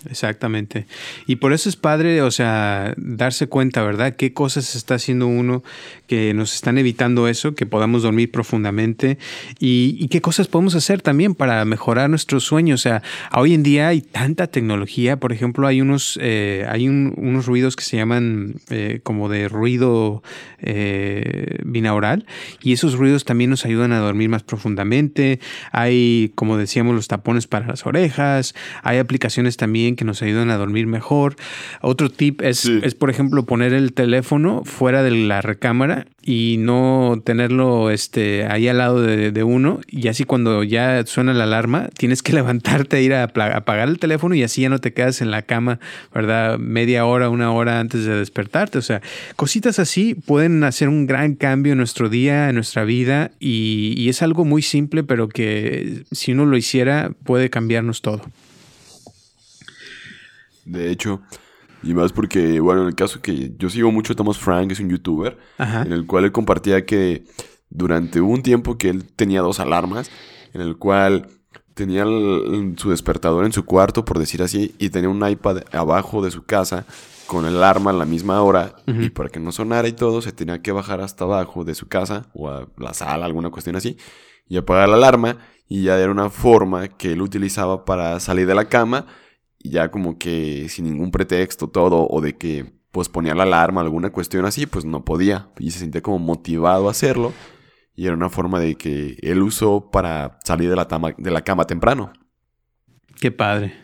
exactamente. Y por eso es padre, o sea, darse cuenta, ¿verdad? ¿Qué cosas está haciendo uno que nos están evitando eso, que podamos dormir profundamente? Y, qué cosas podemos hacer también para mejorar nuestro sueño. O sea, hoy en día hay tanta tecnología, por ejemplo, hay unos, eh, hay unos ruidos que se llaman eh, como de ruido eh, binaural y esos ruidos también nos ayudan a dormir más profundamente. Hay, como decíamos, los tapones para las orejas, hay aplicaciones también que nos ayudan a dormir mejor. Otro tip es, es, por ejemplo, poner el teléfono fuera de la recámara y no tenerlo este, ahí al lado de, uno. Y así cuando ya suena la alarma, tienes que <laughs> levantarte e ir a apagar el teléfono y así ya no te quedas en la cama, ¿verdad? Media hora, una hora antes de despertarte. O sea, cositas así pueden hacer un gran cambio en nuestro día, en nuestra vida. Y, y es algo muy simple, pero que si uno lo hiciera puede cambiarnos todo. De hecho, y más porque, bueno, en el caso que yo sigo mucho a Thomas Frank, es un youtuber, en el cual él compartía que durante un tiempo que él tenía dos alarmas, en el cual tenía su despertador en su cuarto, por decir así, y tenía un iPad abajo de su casa con el alarma a la misma hora, y para que no sonara y todo, se tenía que bajar hasta abajo de su casa, o a la sala, alguna cuestión así, y apagar la alarma, y ya era una forma que él utilizaba para salir de la cama, y ya como que sin ningún pretexto todo, o de que pues ponía la alarma, alguna cuestión así, pues no podía. Y se sentía como motivado a hacerlo. Y era una forma de que él usó para salir de la, de la cama temprano. Qué padre.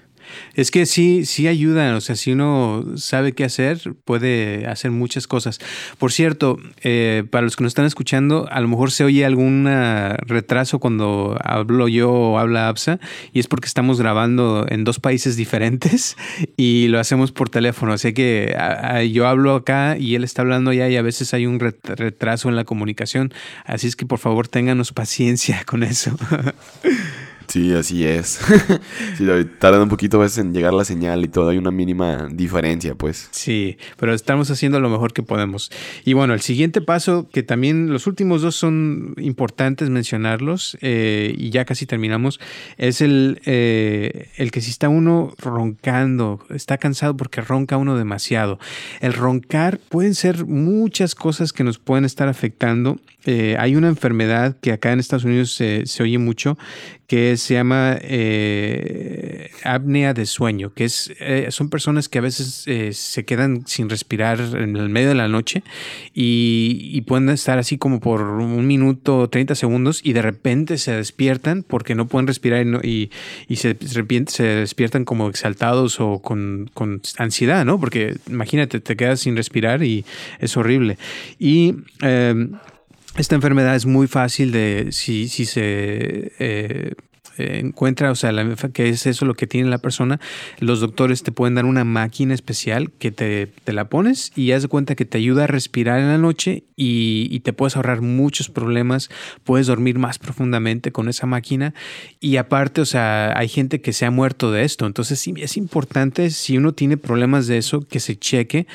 Es que sí, sí ayudan, o sea, si uno sabe qué hacer, puede hacer muchas cosas. Por cierto, eh, para los que nos están escuchando, a lo mejor se oye algún retraso cuando hablo yo o habla APSA, y es porque estamos grabando en dos países diferentes <laughs> y lo hacemos por teléfono. Así que yo hablo acá y él está hablando allá y a veces hay un retraso en la comunicación. Así es que por favor ténganos paciencia <laughs> con eso. <laughs> Sí, así es. <laughs> sí, tarda un poquito veces en llegar la señal y todo. Hay una mínima diferencia, pues. Sí, pero estamos haciendo lo mejor que podemos. Y bueno, el siguiente paso, que también los últimos dos son importantes mencionarlos, eh, y ya casi terminamos, es el, eh, el que si está uno roncando, está cansado porque ronca uno demasiado. El roncar pueden ser muchas cosas que nos pueden estar afectando. Eh, hay una enfermedad que acá en Estados Unidos se, se oye mucho, que se llama eh, apnea de sueño, que es, eh, son personas que a veces se quedan sin respirar en el medio de la noche y, pueden estar así como por un minuto, 30 segundos y de repente se despiertan porque no pueden respirar y, se, se, despiertan como exaltados o con, con, ansiedad, ¿no? Porque imagínate, te quedas sin respirar y es horrible. Y em, esta enfermedad es muy fácil de, si, si se eh, encuentra, o sea, que es eso lo que tiene la persona, los doctores te pueden dar una máquina especial que te, la pones y haz de cuenta que te ayuda a respirar en la noche y, te puedes ahorrar muchos problemas, puedes dormir más profundamente con esa máquina. Y aparte, o sea, hay gente que se ha muerto de esto, entonces sí es importante si uno tiene problemas de eso que se cheque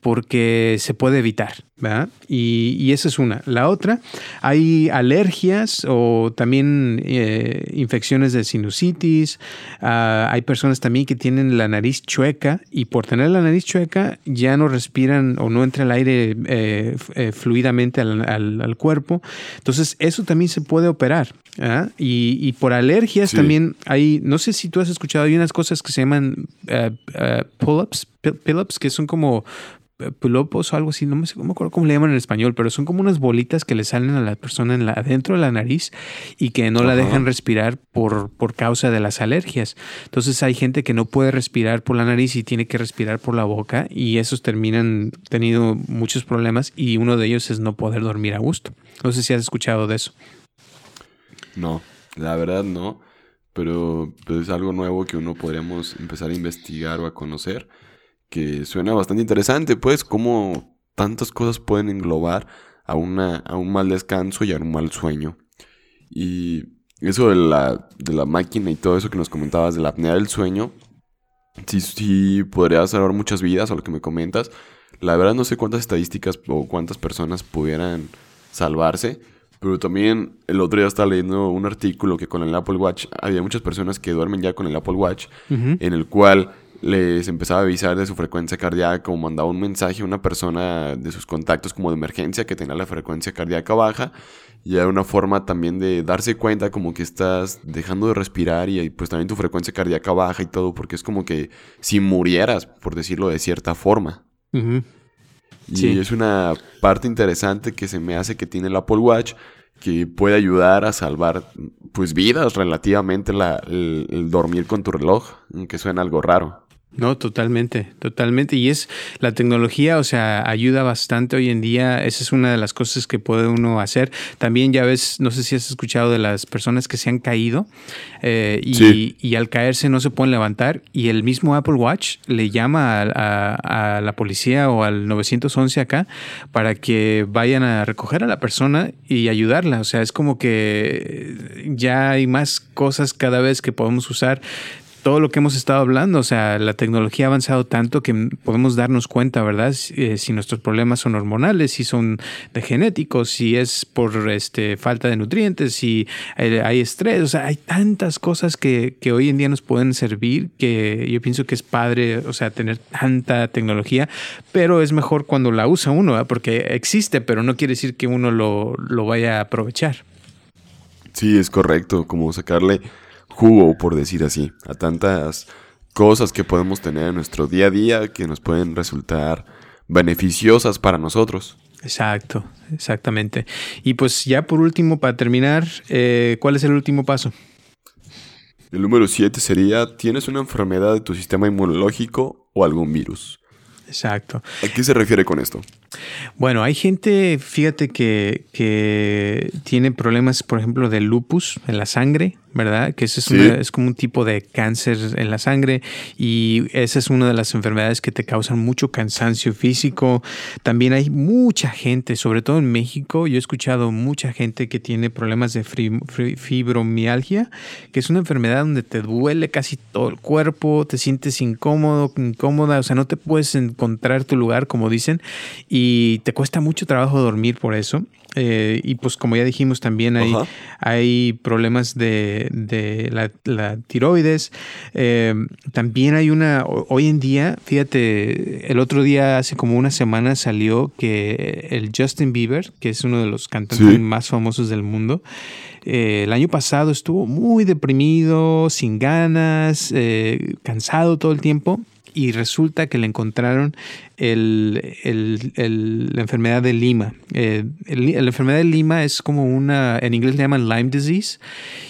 porque se puede evitar, ¿verdad? Y, esa es una. La otra, hay alergias o también eh, infecciones de sinusitis. Ah, hay personas también que tienen la nariz chueca y por tener la nariz chueca ya no respiran o no entra el aire eh, eh, fluidamente al, cuerpo. Entonces, eso también se puede operar. Y, por alergias también hay, no sé si tú has escuchado, hay unas cosas que se llaman pull-ups, pull-ups, que son como pulopos o algo así, no me sé cómo, cómo le llaman en español, pero son como unas bolitas que le salen a la persona en la, adentro de la nariz y que no la dejan respirar por, por causa de las alergias. Entonces hay gente que no puede respirar por la nariz y tiene que respirar por la boca y esos terminan teniendo muchos problemas y uno de ellos es no poder dormir a gusto. No sé si has escuchado de eso. No, la verdad no, pero pues, es algo nuevo que uno podríamos empezar a investigar o a conocer que suena bastante interesante, pues, cómo tantas cosas pueden englobar a, una, a un mal descanso y a un mal sueño. Y eso de la, de la máquina y todo eso que nos comentabas de la apnea del sueño, sí, sí podría salvar muchas vidas a lo que me comentas. La verdad no sé cuántas estadísticas o cuántas personas pudieran salvarse, pero también el otro día estaba leyendo un artículo que con el Apple Watch había muchas personas que duermen ya con el Apple Watch, en el cual les empezaba a avisar de su frecuencia cardíaca, como mandaba un mensaje a una persona de sus contactos como de emergencia que tenía la frecuencia cardíaca baja. Y era una forma también de darse cuenta como que estás dejando de respirar y pues también tu frecuencia cardíaca baja y todo, porque es como que si murieras, por decirlo de cierta forma. Y es una parte interesante que se me hace que tiene el Apple Watch que puede ayudar a salvar pues vidas relativamente el dormir con tu reloj, aunque suena algo raro. No, totalmente, totalmente. Y es la tecnología, o sea, ayuda bastante hoy en día. Esa es una de las cosas que puede uno hacer. También ya ves, no sé si has escuchado de las personas que se han caído eh, y, al caerse no se pueden levantar y el mismo Apple Watch le llama a, a, la policía o al 911 acá para que vayan a recoger a la persona y ayudarla. O sea, es como que ya hay más cosas cada vez que podemos usar todo lo que hemos estado hablando, o sea, la tecnología ha avanzado tanto que podemos darnos cuenta, ¿verdad? Si, eh, nuestros problemas son hormonales, si son de genéticos, si es por este, falta de nutrientes, si hay, estrés, o sea, hay tantas cosas que, que, hoy en día nos pueden servir que yo pienso que es padre, o sea, tener tanta tecnología, pero es mejor cuando la usa uno, ¿verdad? porque existe, pero no quiere decir que uno lo vaya a aprovechar. Sí, es correcto, como sacarle jugo, por decir así, a tantas cosas que podemos tener en nuestro día a día que nos pueden resultar beneficiosas para nosotros. Exacto, exactamente. Y pues ya por último, para terminar, eh, ¿cuál es el último paso? El número 7 sería, ¿tienes una enfermedad de tu sistema inmunológico o algún virus? Exacto. ¿A qué se refiere con esto? Bueno, hay gente, fíjate que, que tiene problemas, por ejemplo, de lupus en la sangre, ¿verdad? Que ese es, es, como un tipo de cáncer en la sangre y esa es una de las enfermedades que te causan mucho cansancio físico. También hay mucha gente, sobre todo en México, yo he escuchado mucha gente que tiene problemas de fibromialgia, que es una enfermedad donde te duele casi todo el cuerpo, te sientes incómodo, incómoda, o sea, no te puedes encontrar tu lugar, como dicen, y te cuesta mucho trabajo dormir por eso. Eh, y pues como ya dijimos también hay, hay problemas de, la, tiroides. Eh, también hay una, hoy en día, fíjate, el otro día, hace como una semana salió que el Justin Bieber, que es uno de los cantantes más famosos del mundo, eh, el año pasado estuvo muy deprimido, sin ganas, cansado todo el tiempo y resulta que le encontraron el, la enfermedad de Lima. Eh, la enfermedad de Lima es como una, en inglés le llaman Lyme disease,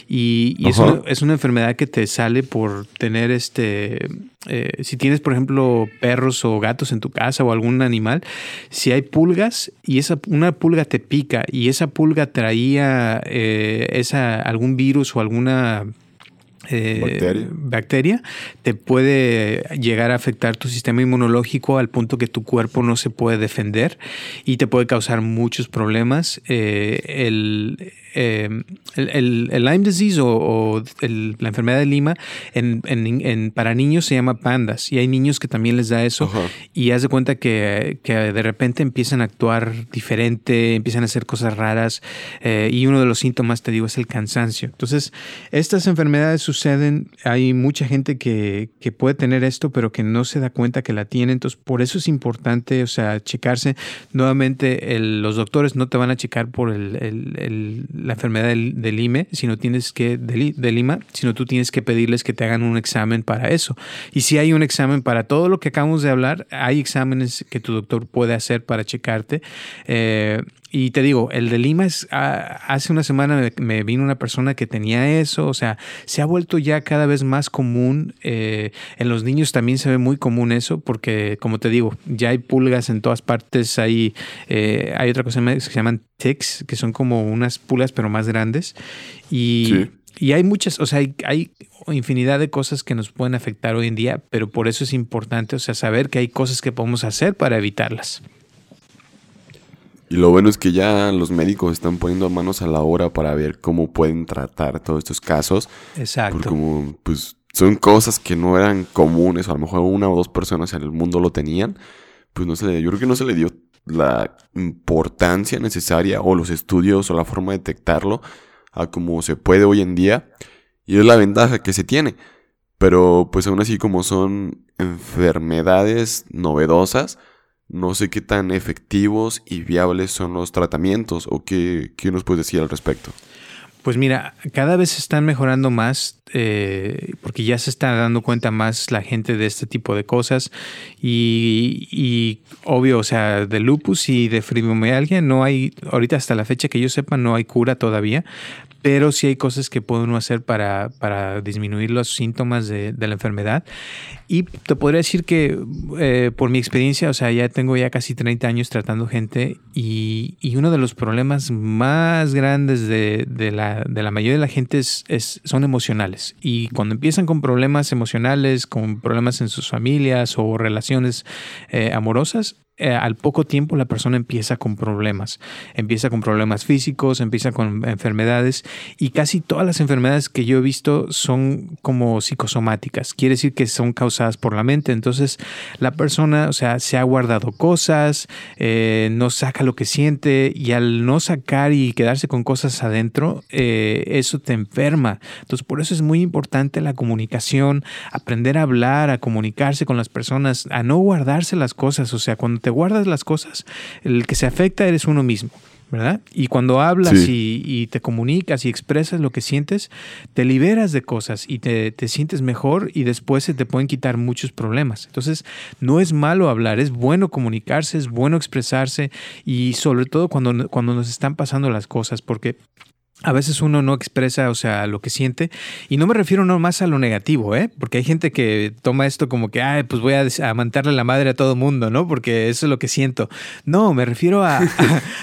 y, es, una, es, una, enfermedad que te sale por tener este, eh, si tienes por ejemplo perros o gatos en tu casa o algún animal, si hay pulgas y esa, una pulga te pica y esa pulga traía eh, esa, algún virus o alguna eh, ¿Bacteria? te puede llegar a afectar tu sistema inmunológico al punto que tu cuerpo no se puede defender y te puede causar muchos problemas. Eh, el, Em, el, Lyme disease o, la enfermedad de Lima en, para niños se llama pandas y hay niños que también les da eso y haz de cuenta que, de repente empiezan a actuar diferente, empiezan a hacer cosas raras eh, y uno de los síntomas, te digo, es el cansancio. Entonces, estas enfermedades suceden, hay mucha gente que, puede tener esto pero que no se da cuenta que la tiene, entonces por eso es importante, o sea, checarse. Nuevamente, los doctores no te van a checar por el la enfermedad de Lima, sino tienes que, de, Lima, sino tú tienes que pedirles que te hagan un examen para eso. Y si hay un examen para todo lo que acabamos de hablar, hay exámenes que tu doctor puede hacer para checarte. Eh, y te digo, el de Lima es, ah, hace una semana me, vino una persona que tenía eso, o sea, se ha vuelto ya cada vez más común. Eh, en los niños también se ve muy común eso, porque como te digo, ya hay pulgas en todas partes, hay, eh, hay otra cosa que se llaman ticks, que son como unas pulgas pero más grandes. Y, y hay muchas, o sea, hay, hay infinidad de cosas que nos pueden afectar hoy en día, pero por eso es importante, o sea, saber que hay cosas que podemos hacer para evitarlas. Y lo bueno es que ya los médicos están poniendo manos a la obra para ver cómo pueden tratar todos estos casos. Exacto. Porque como, pues, son cosas que no eran comunes, o a lo mejor una o dos personas en el mundo lo tenían, pues no se le, yo creo que no se le dio la importancia necesaria o los estudios o la forma de detectarlo a como se puede hoy en día. Y es la ventaja que se tiene. Pero pues aún así como son enfermedades novedosas, no sé qué tan efectivos y viables son los tratamientos o qué, qué nos puedes decir al respecto. Pues mira, cada vez se están mejorando más eh, porque ya se está dando cuenta más la gente de este tipo de cosas y, y, obvio, o sea, de lupus y de fibromialgia no hay, ahorita hasta la fecha que yo sepa, no hay cura todavía, pero sí hay cosas que puede uno hacer para, para disminuir los síntomas de, de, la enfermedad. Y te podría decir que eh, por mi experiencia, o sea, ya tengo ya casi 30 años tratando gente y, y uno de los problemas más grandes de, de, la, de la mayoría de la gente es, es, son emocionales. Y cuando empiezan con problemas emocionales, con problemas en sus familias o relaciones eh, amorosas, eh, al poco tiempo la persona empieza con problemas. Empieza con problemas físicos, empieza con enfermedades y casi todas las enfermedades que yo he visto son como psicosomáticas. Quiere decir que son causadas por la mente. Entonces la persona, o sea, se ha guardado cosas, eh, no saca lo que siente y al no sacar y quedarse con cosas adentro, eh, eso te enferma. Entonces por eso es muy importante la comunicación, aprender a hablar, a comunicarse con las personas, a no guardarse las cosas. O sea, cuando te guardas las cosas, el que se afecta eres uno mismo. ¿verdad? Y cuando hablas y, te comunicas y expresas lo que sientes, te liberas de cosas y te, sientes mejor y después se te pueden quitar muchos problemas. Entonces, no es malo hablar, es bueno comunicarse, es bueno expresarse y sobre todo cuando, cuando nos están pasando las cosas, porque a veces uno no expresa, o sea, lo que siente. Y no me refiero más a lo negativo, ¿eh? Porque hay gente que toma esto como que, ay, pues voy a, a mandarle la madre a todo mundo, ¿no? Porque eso es lo que siento. No, me refiero a,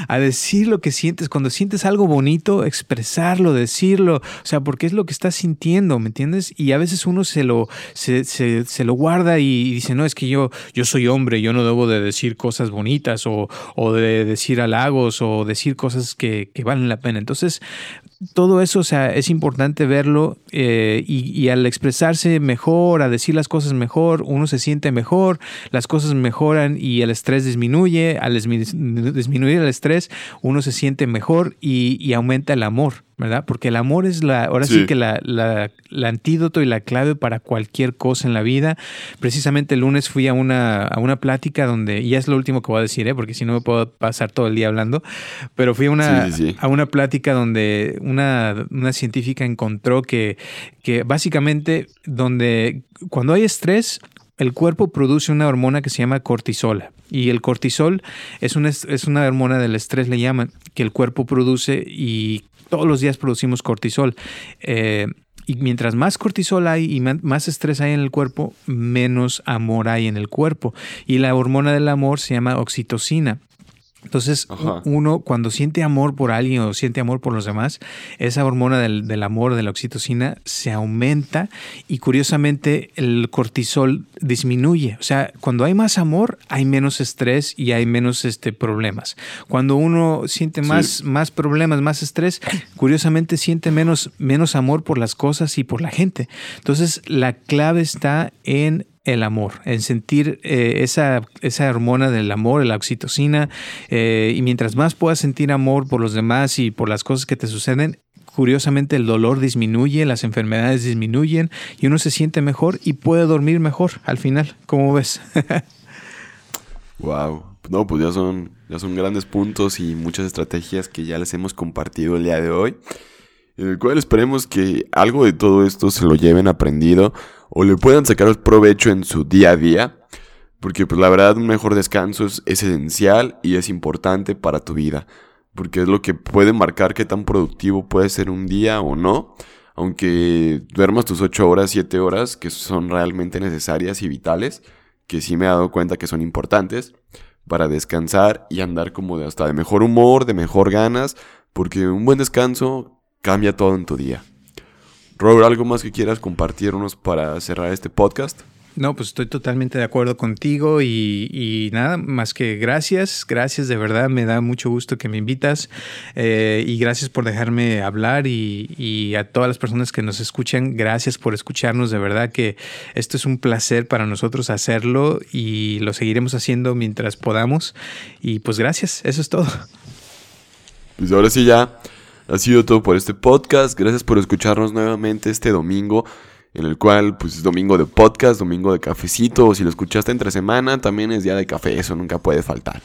a, decir lo que sientes. Cuando sientes algo bonito, expresarlo, decirlo. O sea, porque es lo que estás sintiendo, ¿me entiendes? Y a veces uno se lo, se, se, se lo guarda y dice, no, es que yo, yo soy hombre, yo no debo de decir cosas bonitas o, o de decir halagos o decir cosas que valen la pena. Entonces, todo eso, o sea, es importante verlo eh, y, al expresarse mejor, a decir las cosas mejor, uno se siente mejor, las cosas mejoran y el estrés disminuye, al disminuir el estrés, uno se siente mejor y aumenta el amor. ¿Verdad? Porque el amor es la, ahora sí, que la, la, antídoto y la clave para cualquier cosa en la vida. Precisamente el lunes fui a una, a una plática donde, y es lo último que voy a decir, ¿eh? porque si no me puedo pasar todo el día hablando, pero fui a una, a una plática donde una, una científica encontró que, que básicamente donde cuando hay estrés, el cuerpo produce una hormona que se llama cortisol. Y el cortisol es una, es una hormona del estrés, le llaman, que el cuerpo produce y todos los días producimos cortisol. Eh, y mientras más cortisol hay y más estrés hay en el cuerpo, menos amor hay en el cuerpo. Y la hormona del amor se llama oxitocina. Entonces, uno cuando siente amor por alguien o siente amor por los demás, esa hormona del, amor, de la oxitocina, se aumenta y curiosamente el cortisol disminuye. O sea, cuando hay más amor, hay menos estrés y hay menos este, problemas. Cuando uno siente más, más problemas, más estrés, curiosamente siente menos, menos amor por las cosas y por la gente. Entonces, la clave está en el amor, en sentir eh, esa, esa hormona del amor, la oxitocina, eh, y mientras más puedas sentir amor por los demás y por las cosas que te suceden, curiosamente el dolor disminuye, las enfermedades disminuyen y uno se siente mejor y puede dormir mejor al final, ¿cómo ves? <laughs> wow, no, pues ya son, ya son grandes puntos y muchas estrategias que ya les hemos compartido el día de hoy, en el cual esperemos que algo de todo esto se lo lleven aprendido o le puedan sacar provecho en su día a día. Porque pues la verdad un mejor descanso es, esencial y es importante para tu vida. Porque es lo que puede marcar qué tan productivo puede ser un día o no. Aunque duermas tus 8 horas, 7 horas, que son realmente necesarias y vitales, que sí me he dado cuenta que son importantes, para descansar y andar como de hasta de mejor humor, de mejor ganas, porque un buen descanso cambia todo en tu día. Robert, ¿algo más que quieras compartirnos para cerrar este podcast? No, pues estoy totalmente de acuerdo contigo y, nada, más que gracias, gracias de verdad, me da mucho gusto que me invitas eh, y gracias por dejarme hablar y, a todas las personas que nos escuchan, gracias por escucharnos, de verdad que esto es un placer para nosotros hacerlo y lo seguiremos haciendo mientras podamos y pues gracias, eso es todo. Pues ahora sí ya ha sido todo por este podcast. Gracias por escucharnos nuevamente este domingo, en el cual pues es domingo de podcast, domingo de cafecito, o si lo escuchaste entre semana, también es día de café, eso nunca puede faltar.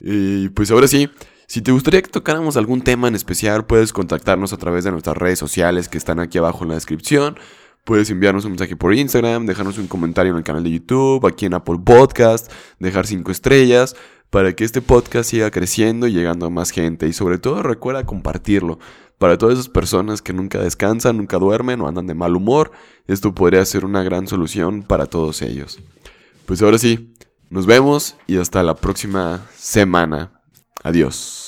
Y pues ahora sí, si te gustaría que tocáramos algún tema en especial, puedes contactarnos a través de nuestras redes sociales que están aquí abajo en la descripción. Puedes enviarnos un mensaje por Instagram, dejarnos un comentario en el canal de YouTube, aquí en Apple Podcast, dejar cinco estrellas para que este podcast siga creciendo y llegando a más gente. Y sobre todo recuerda compartirlo. Para todas esas personas que nunca descansan, nunca duermen o andan de mal humor, esto podría ser una gran solución para todos ellos. Pues ahora sí, nos vemos y hasta la próxima semana. Adiós.